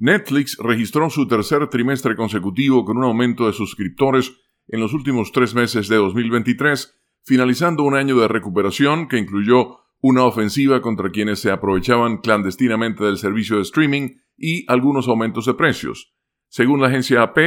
Netflix registró su tercer trimestre consecutivo con un aumento de suscriptores en los últimos tres meses de 2023, finalizando un año de recuperación que incluyó una ofensiva contra quienes se aprovechaban clandestinamente del servicio de streaming y algunos aumentos de precios. Según la agencia AP,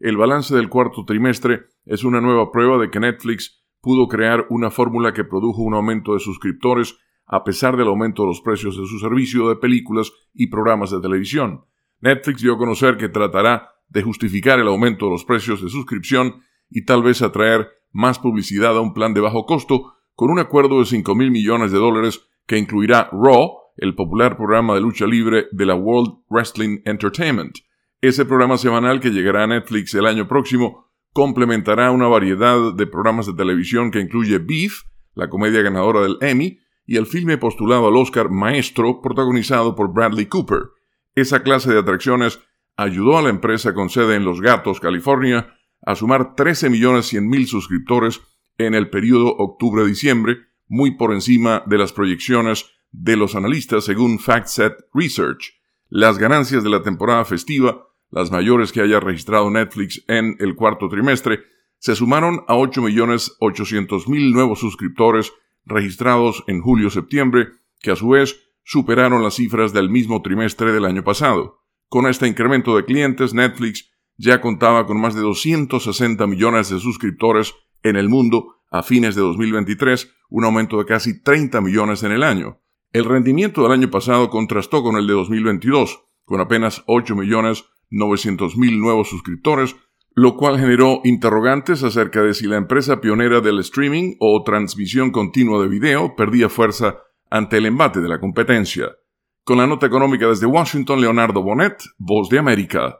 el balance del cuarto trimestre es una nueva prueba de que Netflix pudo crear una fórmula que produjo un aumento de suscriptores a pesar del aumento de los precios de su servicio de películas y programas de televisión. Netflix dio a conocer que tratará de justificar el aumento de los precios de suscripción y tal vez atraer más publicidad a un plan de bajo costo con un acuerdo de 5 mil millones de dólares que incluirá Raw, el popular programa de lucha libre de la World Wrestling Entertainment. Ese programa semanal que llegará a Netflix el año próximo complementará una variedad de programas de televisión que incluye Beef, la comedia ganadora del Emmy, y el filme postulado al Oscar Maestro, protagonizado por Bradley Cooper. Esa clase de atracciones ayudó a la empresa con sede en Los Gatos, California, a sumar 13 millones mil suscriptores en el periodo octubre-diciembre, muy por encima de las proyecciones de los analistas según FactSet Research. Las ganancias de la temporada festiva, las mayores que haya registrado Netflix en el cuarto trimestre, se sumaron a 8.800.000 nuevos suscriptores registrados en julio-septiembre, que a su vez superaron las cifras del mismo trimestre del año pasado. Con este incremento de clientes, Netflix ya contaba con más de 260 millones de suscriptores en el mundo a fines de 2023, un aumento de casi 30 millones en el año. El rendimiento del año pasado contrastó con el de 2022, con apenas 8 millones 900 mil nuevos suscriptores, lo cual generó interrogantes acerca de si la empresa pionera del streaming o transmisión continua de video perdía fuerza ante el embate de la competencia. Con la nota económica desde Washington, Leonardo Bonet, Voz de América.